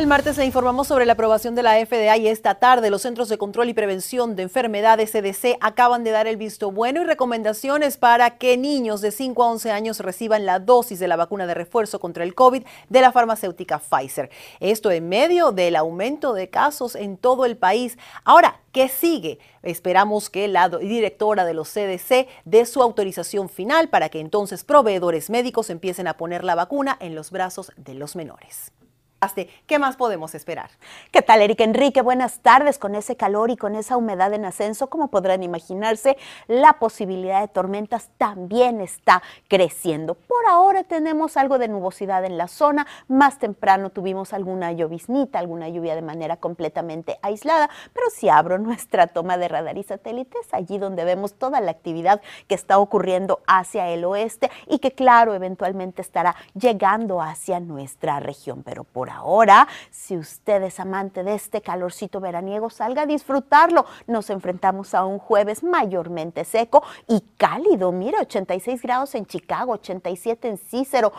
El martes le informamos sobre la aprobación de la FDA y esta tarde los Centros de Control y Prevención de Enfermedades CDC acaban de dar el visto bueno y recomendaciones para que niños de 5 a 11 años reciban la dosis de la vacuna de refuerzo contra el COVID de la farmacéutica Pfizer. Esto en medio del aumento de casos en todo el país. Ahora, ¿qué sigue? Esperamos que la directora de los CDC dé su autorización final para que entonces proveedores médicos empiecen a poner la vacuna en los brazos de los menores. ¿Qué más podemos esperar? ¿Qué tal, Erika Enrique? Buenas tardes. Con ese calor y con esa humedad en ascenso, como podrán imaginarse, la posibilidad de tormentas también está creciendo. Por ahora tenemos algo de nubosidad en la zona. Más temprano tuvimos alguna lloviznita, alguna lluvia de manera completamente aislada. Pero si abro nuestra toma de radar y satélites, allí donde vemos toda la actividad que está ocurriendo hacia el oeste y que, claro, eventualmente estará llegando hacia nuestra región. Pero por ahora. Si usted es amante de este calorcito veraniego, salga a disfrutarlo. Nos enfrentamos a un jueves mayormente seco y cálido. Mire, 86 grados en Chicago, 87 en Cícero.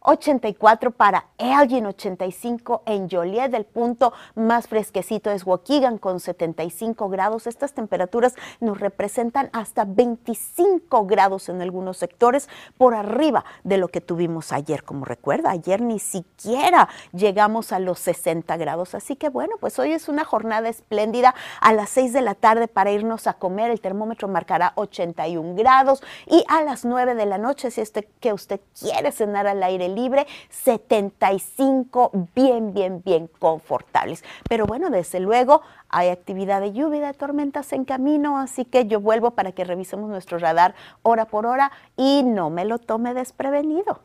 84 para Elgin, 85 en Joliet. El punto más fresquecito es Waukegan con 75 grados. Estas temperaturas nos representan hasta 25 grados en algunos sectores por arriba de lo que tuvimos ayer. Como recuerda, ayer ni siquiera llegamos a los 60 grados. Así que bueno, pues hoy es una jornada espléndida. A las 6 de la tarde para irnos a comer, el termómetro marcará 81 grados. Y a las 9 de la noche, si es que usted quiere cenar al aire libre, 75 bien, bien, bien confortables. Pero bueno, desde luego hay actividad de lluvia de tormentas en camino, así que yo vuelvo para que revisemos nuestro radar hora por hora y no me lo tome desprevenido.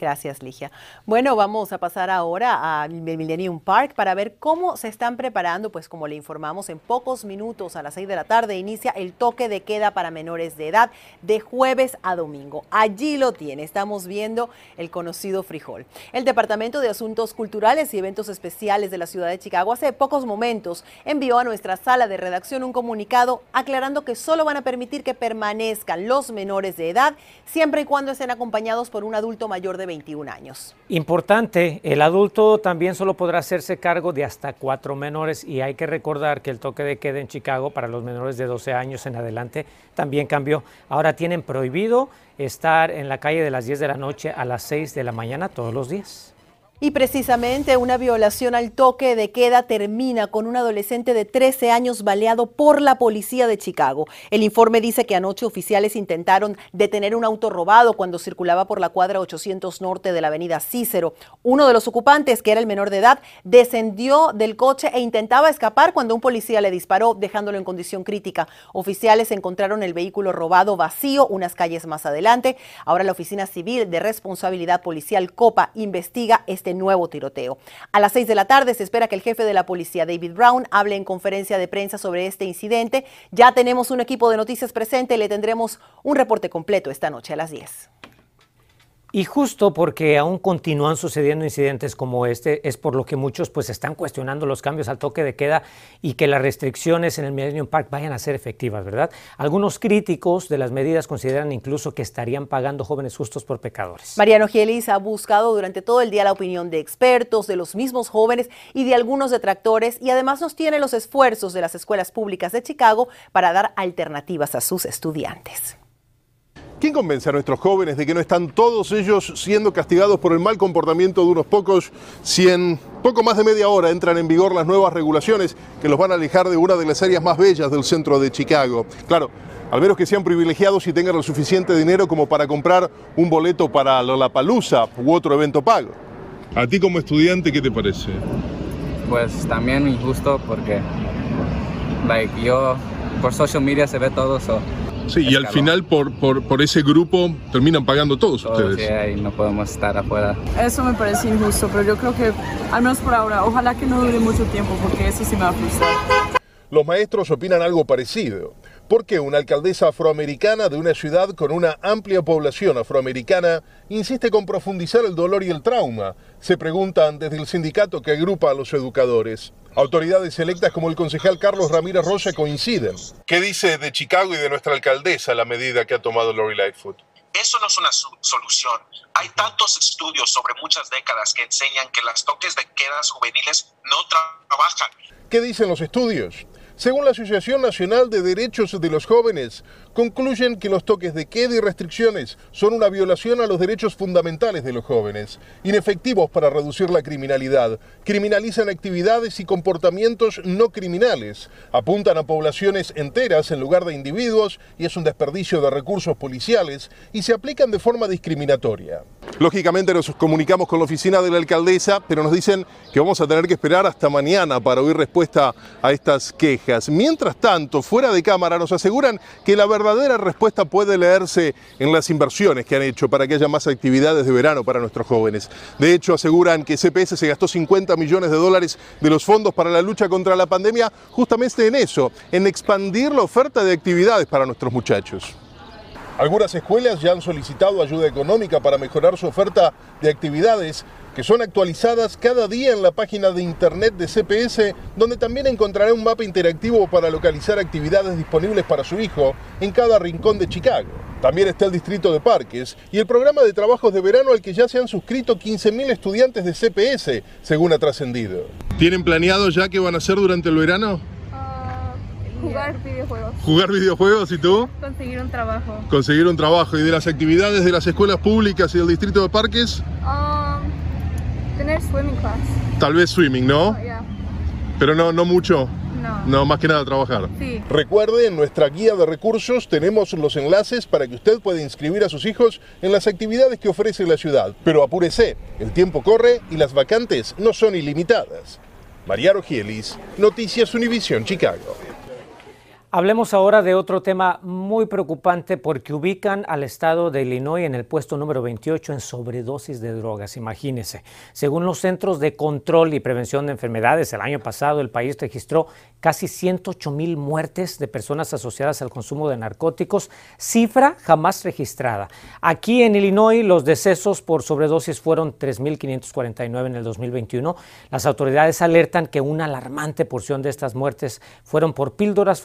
Gracias, Ligia. Bueno, vamos a pasar ahora a Millennium Park para ver cómo se están preparando, pues como le informamos, en pocos minutos a las 6 de la tarde inicia el toque de queda para menores de edad de jueves a domingo. Allí lo tiene, estamos viendo el conocido frijol. El Departamento de Asuntos Culturales y Eventos Especiales de la Ciudad de Chicago hace pocos momentos envió a nuestra sala de redacción un comunicado aclarando que solo van a permitir que permanezcan los menores de edad siempre y cuando estén acompañados por un adulto mayor de 21 años. Importante, el adulto también solo podrá hacerse cargo de hasta cuatro menores y hay que recordar que el toque de queda en Chicago para los menores de 12 años en adelante también cambió. Ahora tienen prohibido estar en la calle de las 10 de la noche a las 6 de la mañana todos los días. Y precisamente una violación al toque de queda termina con un adolescente de 13 años baleado por la policía de Chicago. El informe dice que anoche oficiales intentaron detener un auto robado cuando circulaba por la cuadra 800 norte de la avenida Cícero. Uno de los ocupantes, que era el menor de edad, descendió del coche e intentaba escapar cuando un policía le disparó, dejándolo en condición crítica. Oficiales encontraron el vehículo robado vacío unas calles más adelante. Ahora la Oficina Civil de Responsabilidad Policial COPA investiga este este nuevo tiroteo. A las seis de la tarde se espera que el jefe de la policía, David Brown, hable en conferencia de prensa sobre este incidente. Ya tenemos un equipo de noticias presente le tendremos un reporte completo esta noche a las 10. Y justo porque aún continúan sucediendo incidentes como este, es por lo que muchos pues están cuestionando los cambios al toque de queda y que las restricciones en el Millennium Park vayan a ser efectivas, ¿verdad? Algunos críticos de las medidas consideran incluso que estarían pagando jóvenes justos por pecadores. Mariano Gielis ha buscado durante todo el día la opinión de expertos, de los mismos jóvenes y de algunos detractores y además nos tiene los esfuerzos de las escuelas públicas de Chicago para dar alternativas a sus estudiantes. ¿Quién convence a nuestros jóvenes de que no están todos ellos siendo castigados por el mal comportamiento de unos pocos si en poco más de media hora entran en vigor las nuevas regulaciones que los van a alejar de una de las áreas más bellas del centro de Chicago? Claro, al menos que sean privilegiados y tengan lo suficiente dinero como para comprar un boleto para la Palusa u otro evento pago. ¿A ti como estudiante qué te parece? Pues también injusto porque like, yo por social media se ve todo eso. Sí, y al final por, por, ese grupo terminan pagando todos, ustedes. Sí, ahí no podemos estar afuera. Eso me parece injusto, pero yo creo que, al menos por ahora, ojalá que no dure mucho tiempo, porque eso sí me va a frustrar. Los maestros opinan algo parecido. ¿Por qué una alcaldesa afroamericana de una ciudad con una amplia población afroamericana insiste con profundizar el dolor y el trauma? Se preguntan desde el sindicato que agrupa a los educadores. Autoridades electas como el concejal Carlos Ramírez Rocha coinciden. ¿Qué dice de Chicago y de nuestra alcaldesa la medida que ha tomado Lori Lightfoot? Eso no es una solución. Hay tantos estudios sobre muchas décadas que enseñan que las toques de quedas juveniles no trabajan. ¿Qué dicen los estudios? Según la Asociación Nacional de Derechos de los Jóvenes, concluyen que los toques de queda y restricciones son una violación a los derechos fundamentales de los jóvenes, inefectivos para reducir la criminalidad, criminalizan actividades y comportamientos no criminales, apuntan a poblaciones enteras en lugar de individuos y es un desperdicio de recursos policiales y se aplican de forma discriminatoria. Lógicamente nos comunicamos con la oficina de la alcaldesa, pero nos dicen que vamos a tener que esperar hasta mañana para oír respuesta a estas quejas. Mientras tanto, fuera de cámara nos aseguran que la verdad verdadera respuesta puede leerse en las inversiones que han hecho para que haya más actividades de verano para nuestros jóvenes. De hecho, aseguran que CPS se gastó 50 millones de dólares de los fondos para la lucha contra la pandemia justamente en eso, en expandir la oferta de actividades para nuestros muchachos. Algunas escuelas ya han solicitado ayuda económica para mejorar su oferta de actividades que son actualizadas cada día en la página de internet de CPS, donde también encontrará un mapa interactivo para localizar actividades disponibles para su hijo en cada rincón de Chicago. También está el distrito de parques y el programa de trabajos de verano al que ya se han suscrito 15.000 estudiantes de CPS, según ha trascendido. ¿Tienen planeado ya qué van a hacer durante el verano? Jugar videojuegos. ¿Jugar videojuegos y tú? Conseguir un trabajo. Conseguir un trabajo. ¿Y de las actividades de las escuelas públicas y del distrito de parques? Um, tener swimming class. Tal vez swimming, ¿no? Oh, yeah. Pero no, no mucho. No. No, más que nada trabajar. Sí. Recuerde, en nuestra guía de recursos tenemos los enlaces para que usted pueda inscribir a sus hijos en las actividades que ofrece la ciudad. Pero apúrese, el tiempo corre y las vacantes no son ilimitadas. Mariano Gielis, Noticias Univisión Chicago. Hablemos ahora de otro tema muy preocupante porque ubican al estado de Illinois en el puesto número 28 en sobredosis de drogas, imagínense. Según los Centros de Control y Prevención de Enfermedades, el año pasado el país registró casi 108 mil muertes de personas asociadas al consumo de narcóticos, cifra jamás registrada. Aquí en Illinois los decesos por sobredosis fueron 3.549 en el 2021. Las autoridades alertan que una alarmante porción de estas muertes fueron por píldoras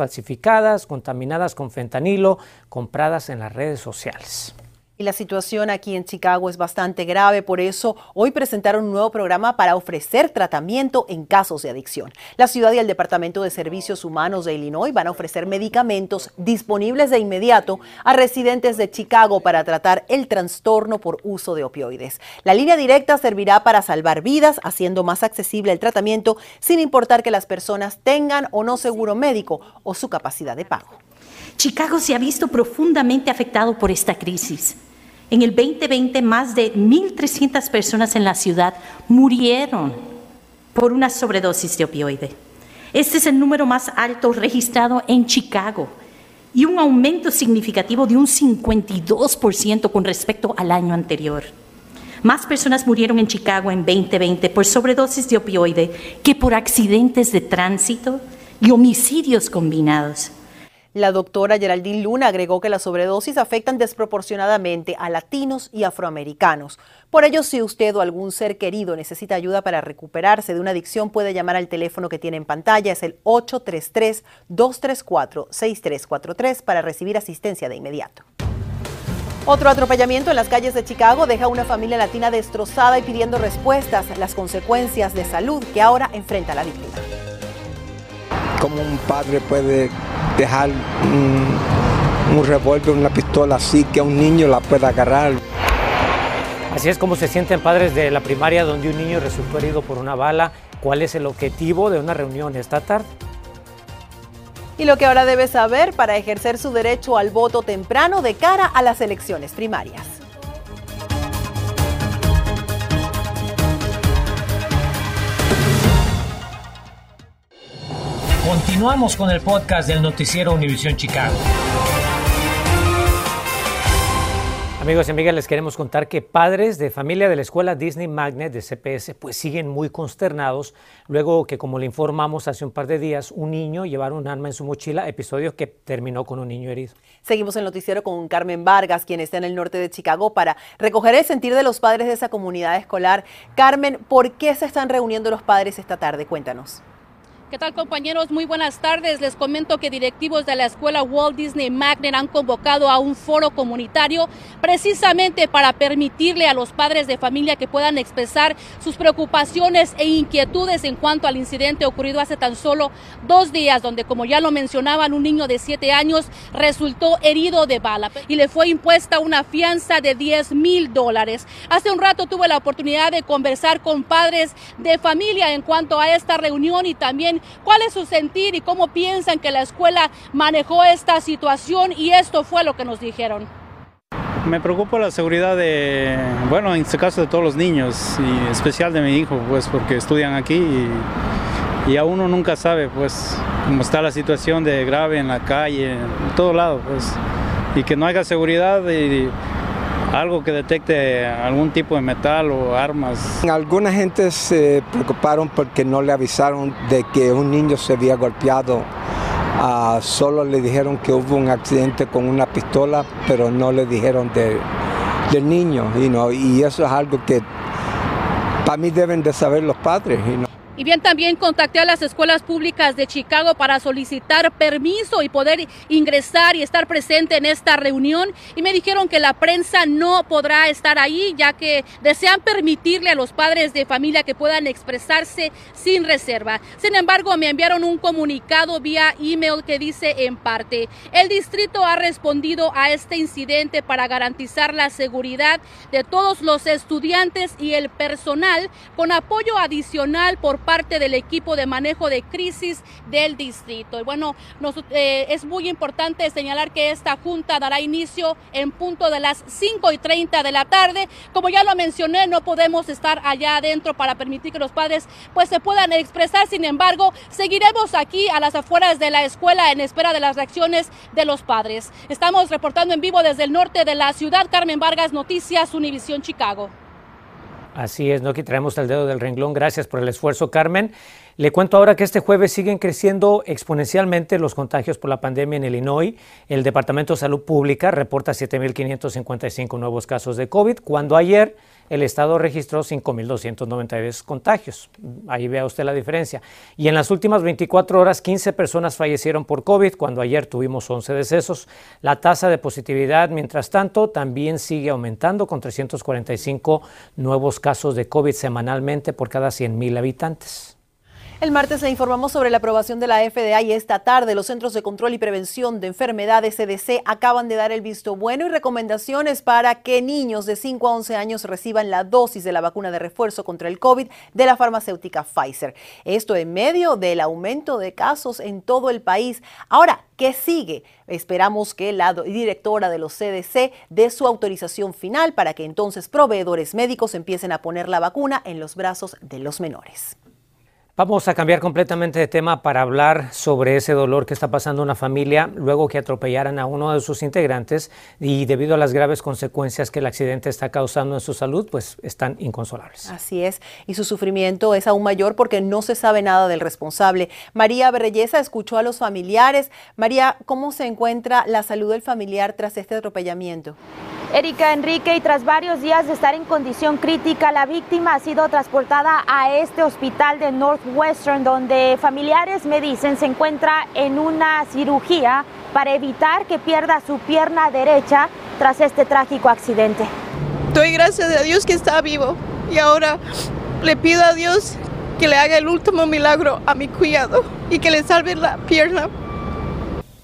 contaminadas con fentanilo, compradas en las redes sociales. Y la situación aquí en Chicago es bastante grave, por eso hoy presentaron un nuevo programa para ofrecer tratamiento en casos de adicción. La ciudad y el Departamento de Servicios Humanos de Illinois van a ofrecer medicamentos disponibles de inmediato a residentes de Chicago para tratar el trastorno por uso de opioides. La línea directa servirá para salvar vidas, haciendo más accesible el tratamiento sin importar que las personas tengan o no seguro médico o su capacidad de pago. Chicago se ha visto profundamente afectado por esta crisis. En el 2020, más de 1.300 personas en la ciudad murieron por una sobredosis de opioide. Este es el número más alto registrado en Chicago y un aumento significativo de un 52% con respecto al año anterior. Más personas murieron en Chicago en 2020 por sobredosis de opioide que por accidentes de tránsito y homicidios combinados. La doctora Geraldine Luna agregó que las sobredosis afectan desproporcionadamente a latinos y afroamericanos. Por ello, si usted o algún ser querido necesita ayuda para recuperarse de una adicción, puede llamar al teléfono que tiene en pantalla, es el 833-234-6343 para recibir asistencia de inmediato. Otro atropellamiento en las calles de Chicago deja a una familia latina destrozada y pidiendo respuestas, las consecuencias de salud que ahora enfrenta la víctima. ¿Cómo un padre puede dejar un, un revólver, una pistola así que a un niño la pueda agarrar? Así es como se sienten padres de la primaria donde un niño resultó herido por una bala. ¿Cuál es el objetivo de una reunión esta tarde? Y lo que ahora debe saber para ejercer su derecho al voto temprano de cara a las elecciones primarias. Continuamos con el podcast del noticiero Univisión Chicago. Amigos y amigas, les queremos contar que padres de familia de la escuela Disney Magnet de CPS pues siguen muy consternados luego que como le informamos hace un par de días un niño llevara un arma en su mochila, episodio que terminó con un niño herido. Seguimos el noticiero con Carmen Vargas, quien está en el norte de Chicago para recoger el sentir de los padres de esa comunidad escolar. Carmen, ¿por qué se están reuniendo los padres esta tarde? Cuéntanos. ¿Qué tal compañeros? Muy buenas tardes. Les comento que directivos de la escuela Walt Disney Magnet han convocado a un foro comunitario precisamente para permitirle a los padres de familia que puedan expresar sus preocupaciones e inquietudes en cuanto al incidente ocurrido hace tan solo dos días, donde como ya lo mencionaban, un niño de siete años resultó herido de bala y le fue impuesta una fianza de 10 mil dólares. Hace un rato tuve la oportunidad de conversar con padres de familia en cuanto a esta reunión y también cuál es su sentir y cómo piensan que la escuela manejó esta situación y esto fue lo que nos dijeron. Me preocupa la seguridad de, bueno, en este caso de todos los niños y especial de mi hijo, pues porque estudian aquí y, a uno nunca sabe, pues, cómo está la situación de grave en la calle, en todo lado, pues, y que no haya seguridad y algo que detecte algún tipo de metal o armas. Alguna gente se preocuparon porque no le avisaron de que un niño se había golpeado. Uh, solo le dijeron que hubo un accidente con una pistola, pero no le dijeron de, del niño. You know, y eso es algo que para mí deben de saber los padres. You know. Y bien, también contacté a las escuelas públicas de Chicago para solicitar permiso y poder ingresar y estar presente en esta reunión. Y me dijeron que la prensa no podrá estar ahí, ya que desean permitirle a los padres de familia que puedan expresarse sin reserva. Sin embargo, me enviaron un comunicado vía email que dice en parte, el distrito ha respondido a este incidente para garantizar la seguridad de todos los estudiantes y el personal con apoyo adicional por parte del equipo de manejo de crisis del distrito. Y bueno, nos, eh, es muy importante señalar que esta junta dará inicio en punto de las 5 y 30 de la tarde. Como ya lo mencioné, no podemos estar allá adentro para permitir que los padres pues se puedan expresar. Sin embargo, seguiremos aquí a las afueras de la escuela en espera de las reacciones de los padres. Estamos reportando en vivo desde el norte de la ciudad. Carmen Vargas, Noticias, Univisión Chicago. Así es, no quitaremos el dedo del renglón. Gracias por el esfuerzo, Carmen. Le cuento ahora que este jueves siguen creciendo exponencialmente los contagios por la pandemia en Illinois. El Departamento de Salud Pública reporta 7.555 nuevos casos de COVID, cuando ayer el estado registró 5.292 contagios. Ahí vea usted la diferencia. Y en las últimas 24 horas, 15 personas fallecieron por COVID, cuando ayer tuvimos 11 decesos. La tasa de positividad, mientras tanto, también sigue aumentando con 345 nuevos casos de COVID semanalmente por cada 100.000 habitantes. El martes le informamos sobre la aprobación de la FDA y esta tarde los Centros de Control y Prevención de Enfermedades CDC acaban de dar el visto bueno y recomendaciones para que niños de 5 a 11 años reciban la dosis de la vacuna de refuerzo contra el COVID de la farmacéutica Pfizer. Esto en medio del aumento de casos en todo el país. Ahora, ¿qué sigue? Esperamos que la directora de los CDC dé su autorización final para que entonces proveedores médicos empiecen a poner la vacuna en los brazos de los menores. Vamos a cambiar completamente de tema para hablar sobre ese dolor que está pasando una familia luego que atropellaran a uno de sus integrantes y debido a las graves consecuencias que el accidente está causando en su salud, pues están inconsolables. Así es, y su sufrimiento es aún mayor porque no se sabe nada del responsable. María Berreyesa escuchó a los familiares. María, ¿cómo se encuentra la salud del familiar tras este atropellamiento? Erika Enrique, y tras varios días de estar en condición crítica, la víctima ha sido transportada a este hospital de Northwestern, donde familiares me dicen se encuentra en una cirugía para evitar que pierda su pierna derecha tras este trágico accidente. Doy gracias a Dios que está vivo y ahora le pido a Dios que le haga el último milagro a mi cuidado y que le salve la pierna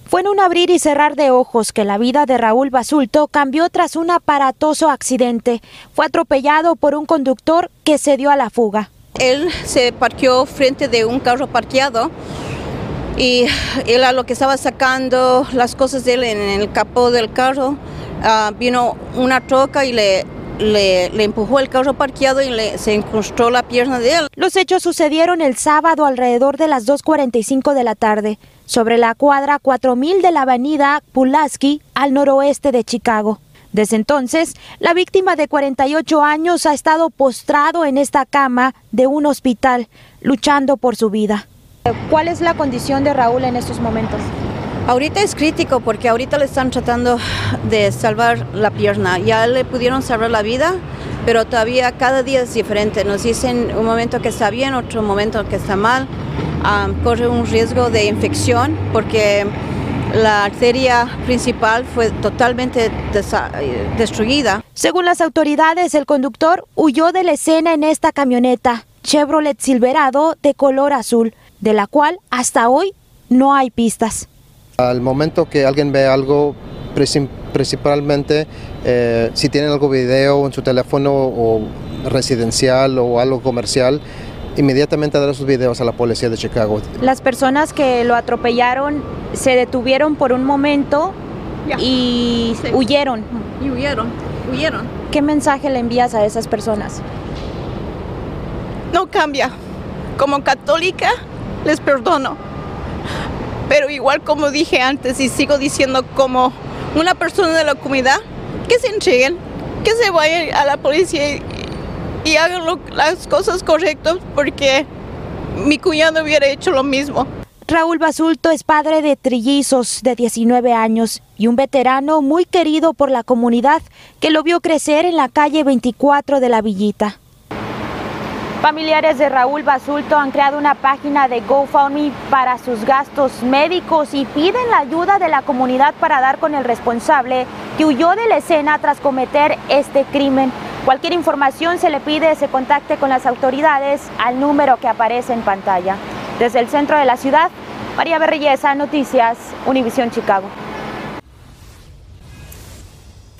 fue en un abrir y cerrar de ojos que la vida de Raúl Basulto cambió tras un aparatoso accidente. Fue atropellado por un conductor que se dio a la fuga. Él se parqueó frente de un carro parqueado y él a lo que estaba sacando las cosas de él en el capó del carro, uh, vino una troca y le le, le, empujó el carro parqueado y le, se incrustó la pierna de él. Los hechos sucedieron el sábado alrededor de las 2.45 de la tarde, sobre la cuadra 4000 de la avenida Pulaski, al noroeste de Chicago. Desde entonces, la víctima de 48 años ha estado postrado en esta cama de un hospital, luchando por su vida. ¿Cuál es la condición de Raúl en estos momentos? Ahorita es crítico porque ahorita le están tratando de salvar la pierna. Ya le pudieron salvar la vida, pero todavía cada día es diferente. Nos dicen un momento que está bien, otro momento que está mal. corre un riesgo de infección porque la arteria principal fue totalmente destruida. Según las autoridades, el conductor huyó de la escena en esta camioneta Chevrolet Silverado de color azul, de la cual hasta hoy no hay pistas. Al momento que alguien ve algo, principalmente eh, si tienen algo video en su teléfono o residencial o algo comercial, inmediatamente dar esos videos a la policía de Chicago. Las personas que lo atropellaron se detuvieron por un momento y huyeron. Y huyeron, huyeron. ¿Qué mensaje le envías a esas personas? No cambia. Como católica les perdono. Pero igual como dije antes y sigo diciendo como una persona de la comunidad, que se entreguen, que se vayan a la policía y hagan las cosas correctas porque mi cuñado hubiera hecho lo mismo. Raúl Basulto es padre de trillizos de 19 años y un veterano muy querido por la comunidad que lo vio crecer en la calle 24 de la Villita. Familiares de Raúl Basulto han creado una página de GoFundMe para sus gastos médicos y piden la ayuda de la comunidad para dar con el responsable que huyó de la escena tras cometer este crimen. Cualquier información se le pide se contacte con las autoridades al número que aparece en pantalla. Desde el centro de la ciudad, María Berrillesa, Noticias, Univisión Chicago.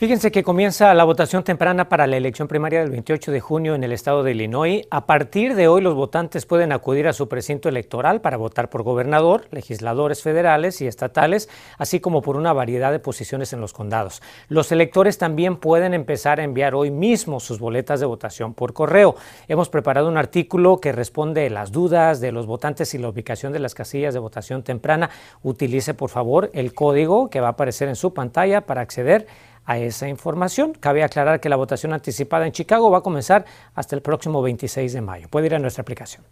Fíjense que comienza la votación temprana para la elección primaria del 28 de junio en el estado de Illinois. A partir de hoy los votantes pueden acudir a su precinto electoral para votar por gobernador, legisladores federales y estatales, así como por una variedad de posiciones en los condados. Los electores también pueden empezar a enviar hoy mismo sus boletas de votación por correo. Hemos preparado un artículo que responde las dudas de los votantes y la ubicación de las casillas de votación temprana. Utilice por favor el código que va a aparecer en su pantalla para acceder a esa información. Cabe aclarar que la votación anticipada en Chicago va a comenzar hasta el próximo 26 de mayo. Puede ir a nuestra aplicación.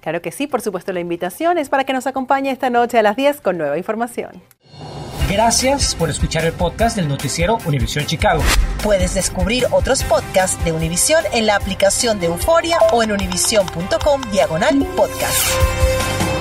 Claro que sí, por supuesto la invitación es para que nos acompañe esta noche a las 10 con nueva información. Gracias por escuchar el podcast del noticiero Univisión Chicago. Puedes descubrir otros podcasts de Univisión en la aplicación de Euforia o en univision.com diagonal podcast.